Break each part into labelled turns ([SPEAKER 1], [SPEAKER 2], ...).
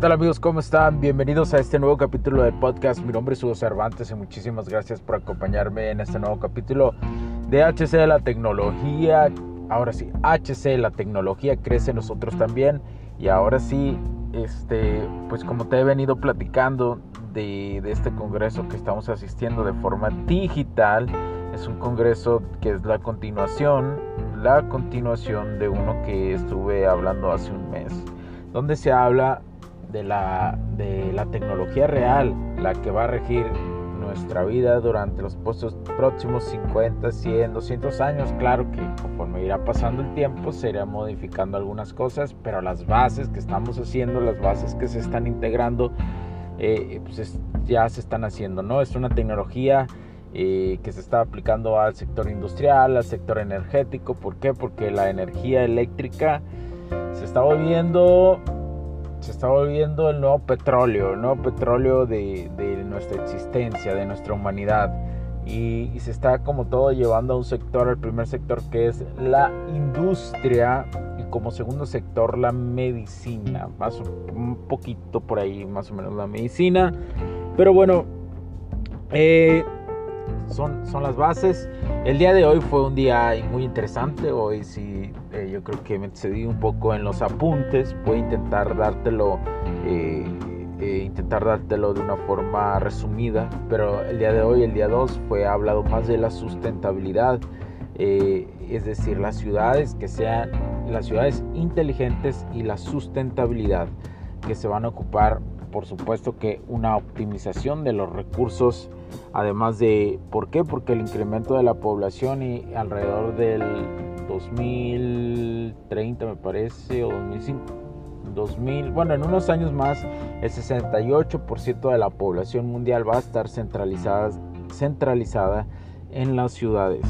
[SPEAKER 1] Tal amigos? ¿Cómo están? Bienvenidos a este nuevo capítulo del podcast. Mi nombre es Hugo Cervantes y muchísimas gracias por acompañarme en este nuevo capítulo de HC de la tecnología. Ahora sí, HC, la tecnología crece nosotros también. Y ahora sí, este, pues como te he venido platicando de, de este congreso que estamos asistiendo de forma digital, es un congreso que es la continuación, la continuación de uno que estuve hablando hace un mes, donde se habla de la, de la tecnología real, la que va a regir nuestra vida durante los próximos 50, 100, 200 años. Claro que conforme irá pasando el tiempo se irá modificando algunas cosas, pero las bases que estamos haciendo, las bases que se están integrando, eh, pues ya se están haciendo, ¿no? Es una tecnología eh, que se está aplicando al sector industrial, al sector energético. ¿Por qué? Porque la energía eléctrica se está volviendo se está volviendo el nuevo petróleo, el nuevo petróleo de, nuestra existencia, de nuestra humanidad. Y, se está como todo llevando a un sector, el primer sector que es la industria y como segundo sector la medicina, más un poquito por ahí más o menos la medicina. Pero bueno, eh, son, son las bases. El día de hoy fue un día muy interesante. Hoy sí, eh, yo creo que me excedí un poco en los apuntes. Voy a intentar dártelo, eh, eh, intentar dártelo de una forma resumida. Pero el día de hoy, el día 2, fue hablado más de la sustentabilidad. es decir, las ciudades que sean las ciudades inteligentes y la sustentabilidad que se van a ocupar por supuesto que una optimización de los recursos, además de, ¿por qué? Porque el incremento de la población y alrededor del 2030 me parece, o 2005, 2000, bueno, en unos años más, el 68% de la población mundial va a estar centralizada, centralizada en las ciudades.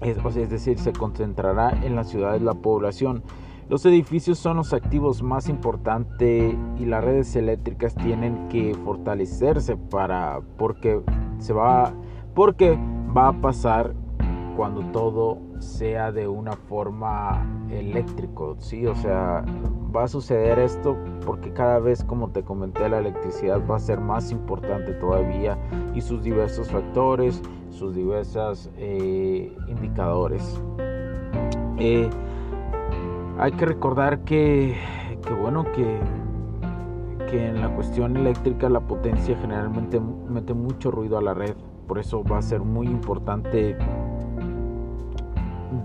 [SPEAKER 1] Es, es decir, se concentrará en las ciudades la población. Los edificios son los activos más importantes y las redes eléctricas tienen que fortalecerse para porque se va porque va a pasar cuando todo sea de una forma eléctrico, sí, o sea, va a suceder esto porque cada vez, como te comenté, la electricidad va a ser más importante todavía y sus diversos factores, sus diversos eh, indicadores. Eh, hay que recordar que, bueno, que, que en la cuestión eléctrica la potencia generalmente mete mucho ruido a la red. Por eso va a ser muy importante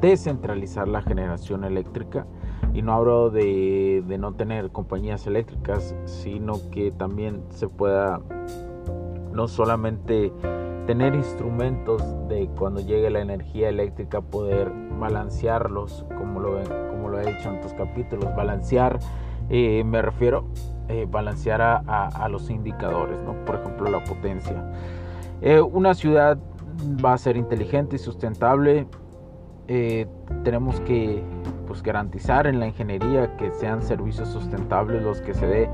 [SPEAKER 1] descentralizar la generación eléctrica. Y no hablo de, de, no tener compañías eléctricas, sino que también se pueda no solamente tener instrumentos de cuando llegue la energía eléctrica poder balancearlos como lo, lo he dicho en otros capítulos balancear eh, me refiero eh, balancear a, los indicadores ¿no? por ejemplo la potencia. Eh, una ciudad va a ser inteligente y sustentable. Tenemos que pues, garantizar en la ingeniería que sean servicios sustentables los que se, dé,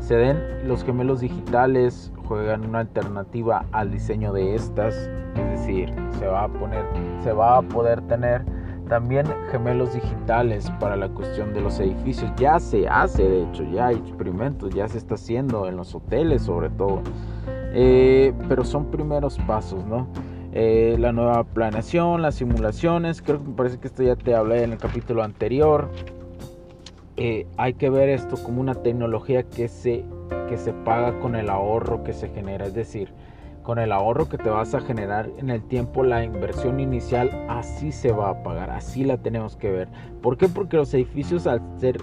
[SPEAKER 1] se den. Los gemelos digitales juegan una alternativa al diseño de estas, es decir, se va a poner, se va a poder tener también gemelos digitales para la cuestión de los edificios. Ya se hace, de hecho, ya hay experimentos, ya se está haciendo en los hoteles sobre todo. Eh, pero son primeros pasos, ¿no? Eh, la nueva planeación, las simulaciones, creo que me parece que esto ya te hablé en el capítulo anterior. Eh, hay que ver esto como una tecnología que se que se paga con el ahorro que se genera. Es decir, con el ahorro que te vas a generar en el tiempo, la inversión inicial, así se va a pagar, así la tenemos que ver. ¿Por qué? Porque los edificios al ser,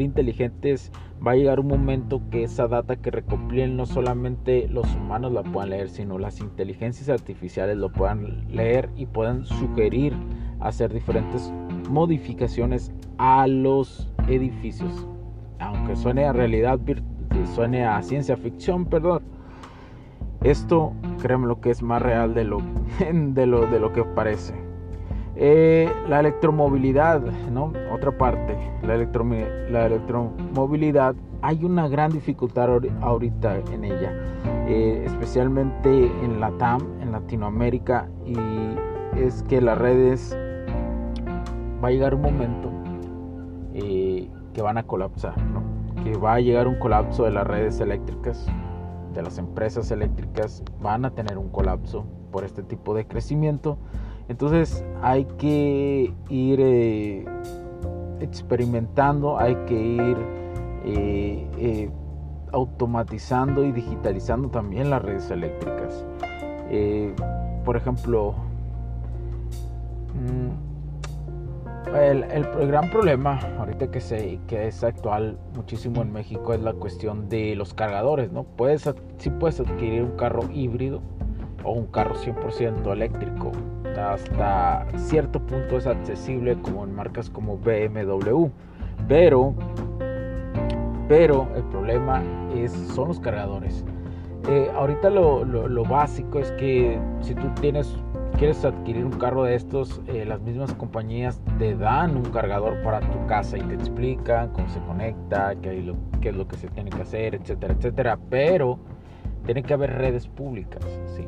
[SPEAKER 1] inteligentes va a llegar un momento que esa data que recopilen no solamente los humanos la puedan leer, sino las inteligencias artificiales lo puedan leer y puedan sugerir hacer diferentes modificaciones a los edificios. Aunque suene a realidad suene a ciencia ficción, perdón. Esto créeme lo que es más real de lo, de lo, de lo que parece. Eh, la electromovilidad, ¿no? Otra parte, la, la electromovilidad, hay una gran dificultad ahorita en ella, eh, especialmente en la TAM, en Latinoamérica, y es que las redes va a llegar un momento eh, que van a colapsar, ¿no? que va a llegar un colapso de las redes eléctricas, de las empresas eléctricas, van a tener un colapso por este tipo de crecimiento. Entonces hay que ir eh, experimentando, hay que ir eh, automatizando y digitalizando también las redes eléctricas. por ejemplo, mm, el, gran problema ahorita que, se, que es actual muchísimo en México es la cuestión de los cargadores, ¿no? Puedes, sí puedes adquirir un carro híbrido o un carro 100% eléctrico. Hasta cierto punto es accesible como en marcas como BMW. Pero, pero el problema es, son los cargadores. Eh, ahorita lo, lo básico es que si tú tienes quieres adquirir un carro de estos, eh, las mismas compañías te dan un cargador para tu casa y te explican cómo se conecta, qué, qué es lo que se tiene que hacer, etcétera, etcétera. Pero tiene que haber redes públicas, sí.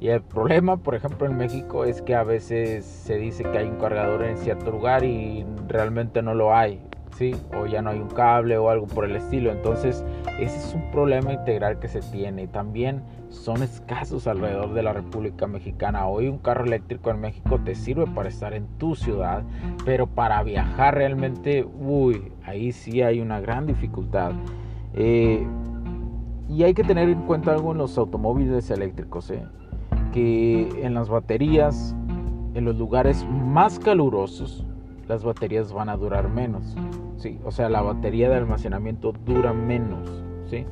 [SPEAKER 1] Y el problema, por ejemplo, en México es que a veces se dice que hay un cargador en cierto lugar y realmente no lo hay. ¿sí? O ya no hay un cable o algo por el estilo. Entonces, ese es un problema integral que se tiene. También son escasos alrededor de la República Mexicana. Hoy un carro eléctrico en México te sirve para estar en tu ciudad, pero para viajar realmente, uy, ahí sí hay una gran dificultad. Eh, y hay que tener en cuenta algo en los automóviles eléctricos, ¿eh? que en las baterías, en los lugares más calurosos, las baterías van a durar menos. ¿sí? O sea, la batería de almacenamiento dura menos, ¿sí?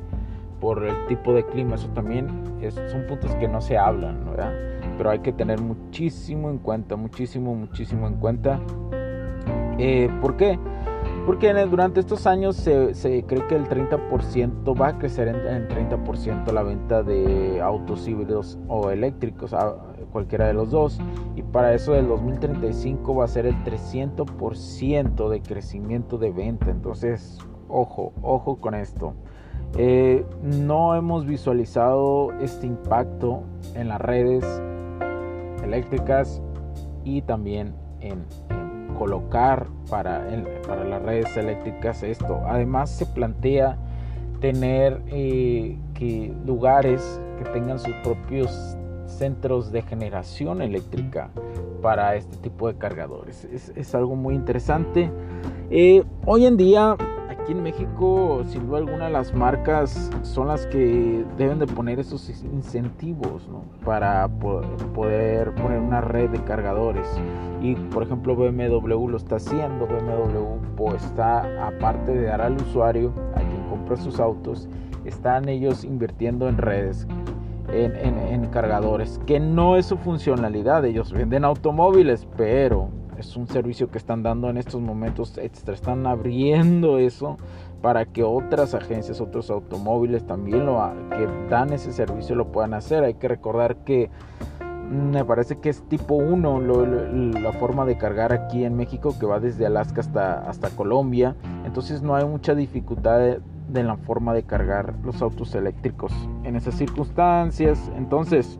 [SPEAKER 1] Por el tipo de clima, eso también son puntos que no se hablan, ¿verdad? Pero hay que tener muchísimo en cuenta, muchísimo, muchísimo en cuenta. Eh, ¿Por qué? Porque durante estos años se, cree que el 30% va a crecer en, el 30% la venta de autos híbridos o eléctricos, cualquiera de los dos. Y para eso del 2035 va a ser el 300% de crecimiento de venta. Entonces, ojo, ojo con esto. Eh, no hemos visualizado este impacto en las redes eléctricas y también en colocar para, para las redes eléctricas esto. Además se plantea tener eh, que lugares que tengan sus propios centros de generación eléctrica para este tipo de cargadores. Es, algo muy interesante. Eh, hoy en día aquí en México, sin duda alguna, las marcas son las que deben de poner esos incentivos para poder poner una red de cargadores. Y por ejemplo, BMW lo está haciendo. BMW pues, está, aparte de dar al usuario, a quien compra sus autos, están ellos invirtiendo en redes. En, en cargadores, que no es su funcionalidad, ellos venden automóviles, pero es un servicio que están dando en estos momentos extra. Están abriendo eso para que otras agencias, otros automóviles también lo que dan ese servicio lo puedan hacer. Hay que recordar que mm, me parece que es tipo 1 la forma de cargar aquí en México que va desde Alaska hasta, hasta Colombia. Entonces no hay mucha dificultad de, de la forma de cargar los autos eléctricos en esas circunstancias. Entonces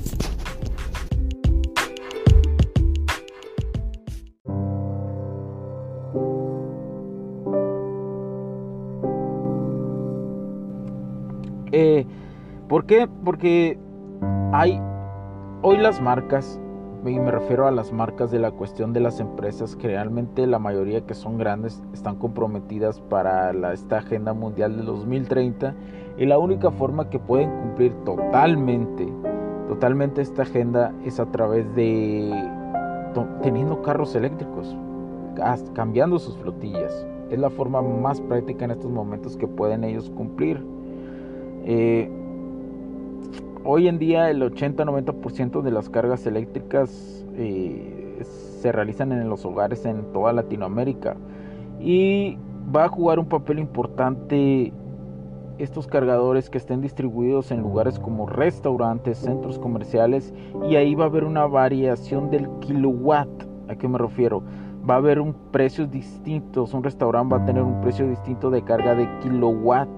[SPEAKER 1] Eh, ¿Por qué? Porque hay hoy las marcas, y me refiero a las marcas de la cuestión de las empresas, que realmente la mayoría que son grandes están comprometidas para esta agenda mundial de 2030 y la única forma que pueden cumplir totalmente, totalmente esta agenda es a través de teniendo carros eléctricos, cambiando sus flotillas. Es la forma más práctica en estos momentos que pueden ellos cumplir. Eh, hoy en día el 80-90% de las cargas eléctricas eh, se realizan en los hogares en toda Latinoamérica y va a jugar un papel importante estos cargadores que estén distribuidos en lugares como restaurantes, centros comerciales y ahí va a haber una variación del kilowatt. ¿A qué me refiero? Va a haber un precio distinto, un restaurante va a tener un precio distinto de carga de kilowatt.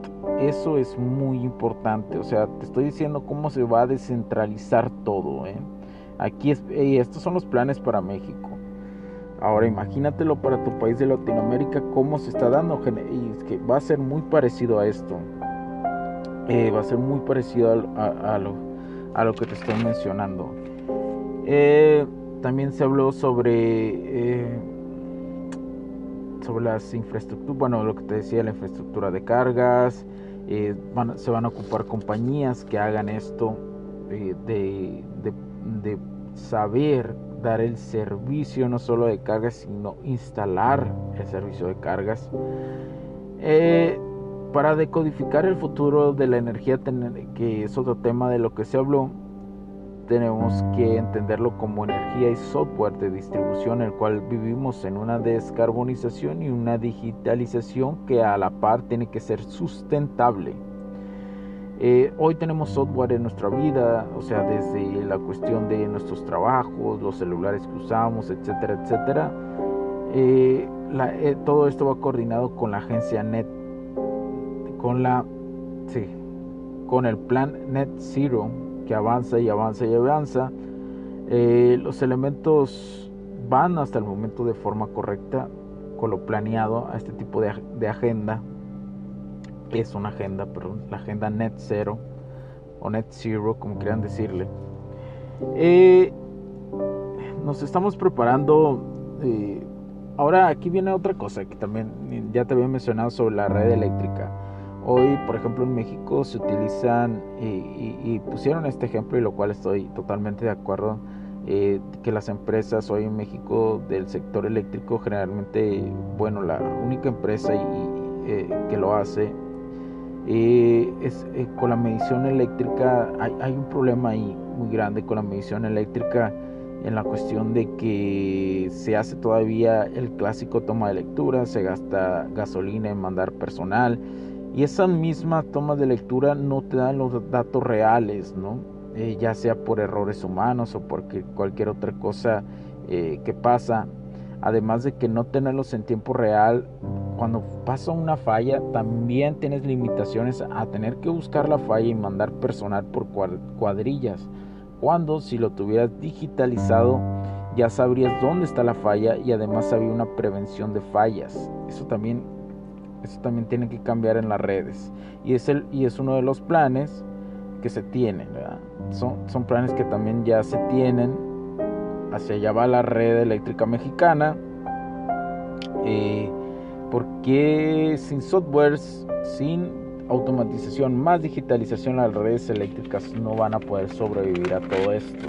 [SPEAKER 1] Eso es muy importante, o sea, te estoy diciendo cómo se va a descentralizar todo. ¿eh? Aquí es, estos son los planes para México. Ahora imagínatelo para tu país de Latinoamérica, cómo se está dando. Y es que va a ser muy parecido a esto. Eh, va a ser muy parecido a, lo, que te estoy mencionando. Eh, también se habló sobre, sobre las infraestructuras, bueno, lo que te decía, la infraestructura de cargas. Se van a ocupar compañías que hagan esto, de, de saber dar el servicio no solo de cargas, sino instalar el servicio de cargas. Eh, para decodificar el futuro de la energía, que es otro tema de lo que se habló, tenemos que entenderlo como energía y software de distribución, el cual vivimos en una descarbonización y una digitalización que a la par tiene que ser sustentable. Eh, hoy tenemos software en nuestra vida, o sea, desde la cuestión de nuestros trabajos, los celulares que usamos, etcétera, etcétera. Eh, todo esto va coordinado con la agencia NET con la sí, con el plan Net Zero que avanza y avanza y avanza. Eh, los elementos van hasta el momento de forma correcta con lo planeado a este tipo de, de agenda. Es una agenda, perdón, la agenda Net Zero o Net Zero, como quieran decirle. Eh, nos estamos preparando. Eh, ahora aquí viene otra cosa que también ya te había mencionado sobre la red eléctrica. Hoy, por ejemplo, en México se utilizan y, pusieron este ejemplo y lo cual estoy totalmente de acuerdo, eh, que las empresas hoy en México del sector eléctrico generalmente, bueno, la única empresa y, eh, que lo hace eh, es con la medición eléctrica, hay, hay un problema ahí muy grande con la medición eléctrica en la cuestión de que se hace todavía el clásico toma de lectura, se gasta gasolina en mandar personal, y esa misma toma de lectura no te dan los datos reales, ¿no? Eh, ya sea por errores humanos o por cualquier otra cosa eh, que pasa. Además de que no tenerlos en tiempo real, cuando pasa una falla, también tienes limitaciones a tener que buscar la falla y mandar personal por cuadrillas. Cuando si lo tuvieras digitalizado, ya sabrías dónde está la falla y además había una prevención de fallas. Eso también eso también tiene que cambiar en las redes. Y es, el, y es uno de los planes que se tienen. Son, son planes que también ya se tienen. Hacia allá va la red eléctrica mexicana. Eh, porque sin softwares, sin automatización, más digitalización, las redes eléctricas no van a poder sobrevivir a todo esto.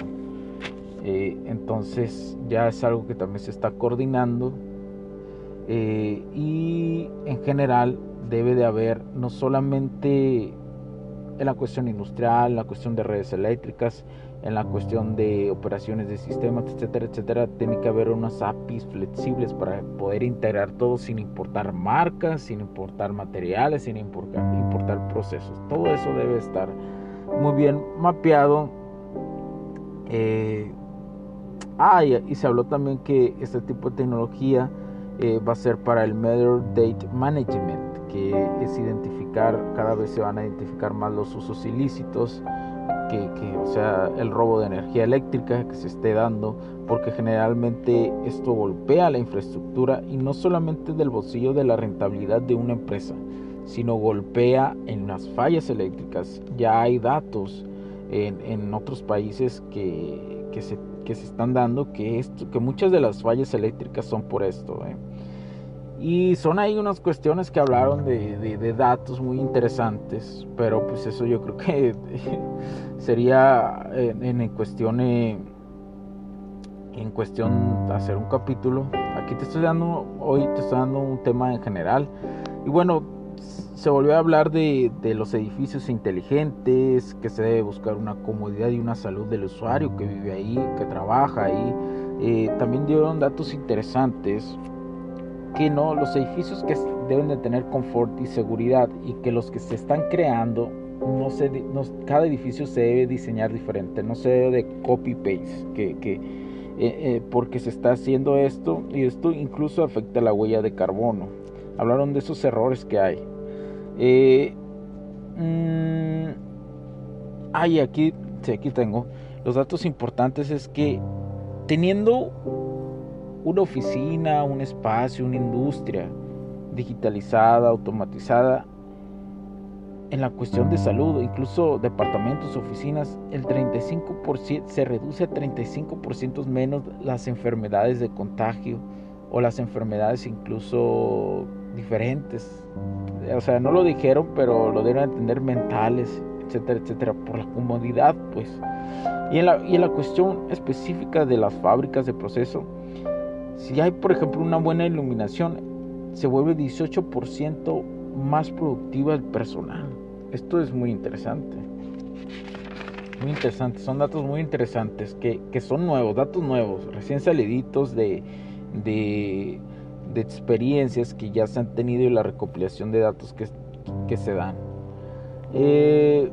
[SPEAKER 1] Eh, entonces ya es algo que también se está coordinando eh, y en general debe de haber no solamente en la cuestión industrial, en la cuestión de redes eléctricas, en la cuestión de operaciones de sistemas, etcétera, etcétera, tiene que haber unas APIs flexibles para poder integrar todo sin importar marcas, sin importar materiales, sin importar, procesos. Todo eso debe estar muy bien mapeado. Eh, ah, y se habló también que este tipo de tecnología eh, va a ser para el Matter Date Management, que es identificar, cada vez se van a identificar más los usos ilícitos, que, o sea, el robo de energía eléctrica que se esté dando, porque generalmente esto golpea la infraestructura y no solamente del bolsillo de la rentabilidad de una empresa, sino golpea en las fallas eléctricas. Ya hay datos en, otros países que, se, que, se, están dando que, esto, que muchas de las fallas eléctricas son por esto. ¿eh? Y son ahí unas cuestiones que hablaron de, datos muy interesantes, pero pues eso yo creo que sería en, en cuestión en cuestión hacer un capítulo. Aquí te estoy dando, hoy te estoy dando un tema en general. Y bueno, se volvió a hablar de, los edificios inteligentes, que se debe buscar una comodidad y una salud del usuario que vive ahí, que trabaja ahí. Eh, también dieron datos interesantes que no, los edificios que deben de tener confort y seguridad y que los que se están creando, no se, cada edificio se debe diseñar diferente, no se debe de copy-paste, que, eh, eh, porque se está haciendo esto y esto incluso afecta la huella de carbono. Hablaron de esos errores que hay. Eh, mmm, aquí, sí, aquí tengo. Los datos importantes es que teniendo una oficina, un espacio, una industria digitalizada, automatizada, en la cuestión de salud, incluso departamentos, oficinas, el 35% se reduce a 35% menos las enfermedades de contagio o las enfermedades incluso diferentes. O sea, no lo dijeron, pero lo deben entender mentales, etcétera, etcétera, por la comodidad, pues. Y en la, y en la cuestión específica de las fábricas de proceso, si hay, por ejemplo, una buena iluminación, se vuelve 18% más productiva el personal. Esto es muy interesante. Muy interesante, son datos muy interesantes que, que son nuevos, datos nuevos, recién saliditos de, de, de, experiencias que ya se han tenido y la recopilación de datos que, que se dan. Eh,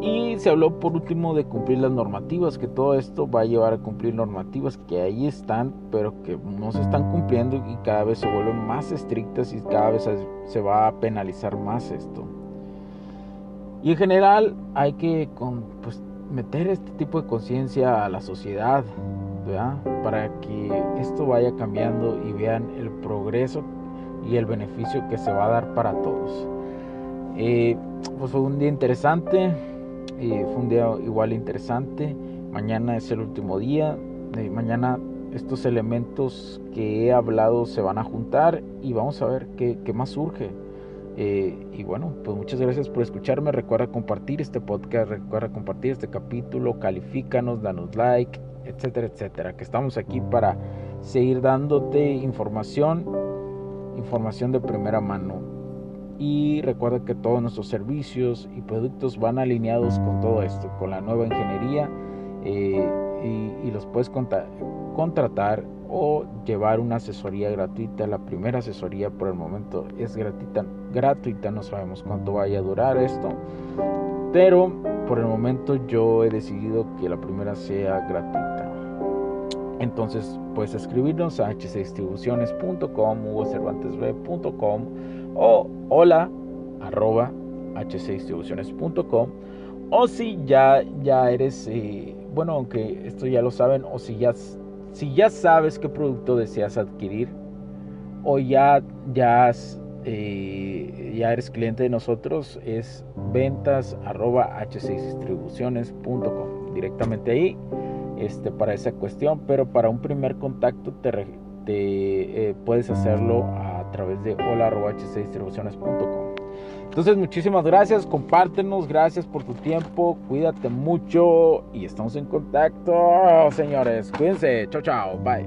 [SPEAKER 1] y se habló por último de cumplir las normativas, que todo esto va a llevar a cumplir normativas que ahí están, pero que no se están cumpliendo y cada vez se vuelven más estrictas y cada vez se va a penalizar más esto. Y en general hay que pues, meter este tipo de conciencia a la sociedad, para que esto vaya cambiando y vean el progreso y el beneficio que se va a dar para todos. Eh, pues fue un día interesante, fue un día igual interesante. Mañana es el último día. mañana estos elementos que he hablado se van a juntar y vamos a ver qué, qué más surge. Eh, y bueno, pues muchas gracias por escucharme. Recuerda compartir este podcast, recuerda compartir este capítulo, califícanos, danos like, etcétera, etcétera. Que estamos aquí para seguir dándote información, información de primera mano y recuerda que todos nuestros servicios y productos van alineados con todo esto, con la nueva ingeniería eh, y, los puedes contratar o llevar una asesoría gratuita. La primera asesoría por el momento es gratuita, gratuita, no sabemos cuánto vaya a durar esto, pero por el momento yo he decidido que la primera sea gratuita. Entonces puedes escribirnos a hcdistribuciones.com o cervantesb.com o hola arroba hcdistribuciones.com o si ya, ya eres, eh, bueno, aunque esto ya lo saben, o si ya, si ya sabes qué producto deseas adquirir, o ya, ya, eh, ya eres cliente de nosotros, es ventas arroba hcdistribuciones.com. Directamente ahí este, para esa cuestión, pero para un primer contacto te, eh, puedes hacerlo a través de hola.hcdistribuciones.com. Entonces, muchísimas gracias, compártenos, gracias por tu tiempo, cuídate mucho y estamos en contacto, señores. Cuídense, chao, chao, bye.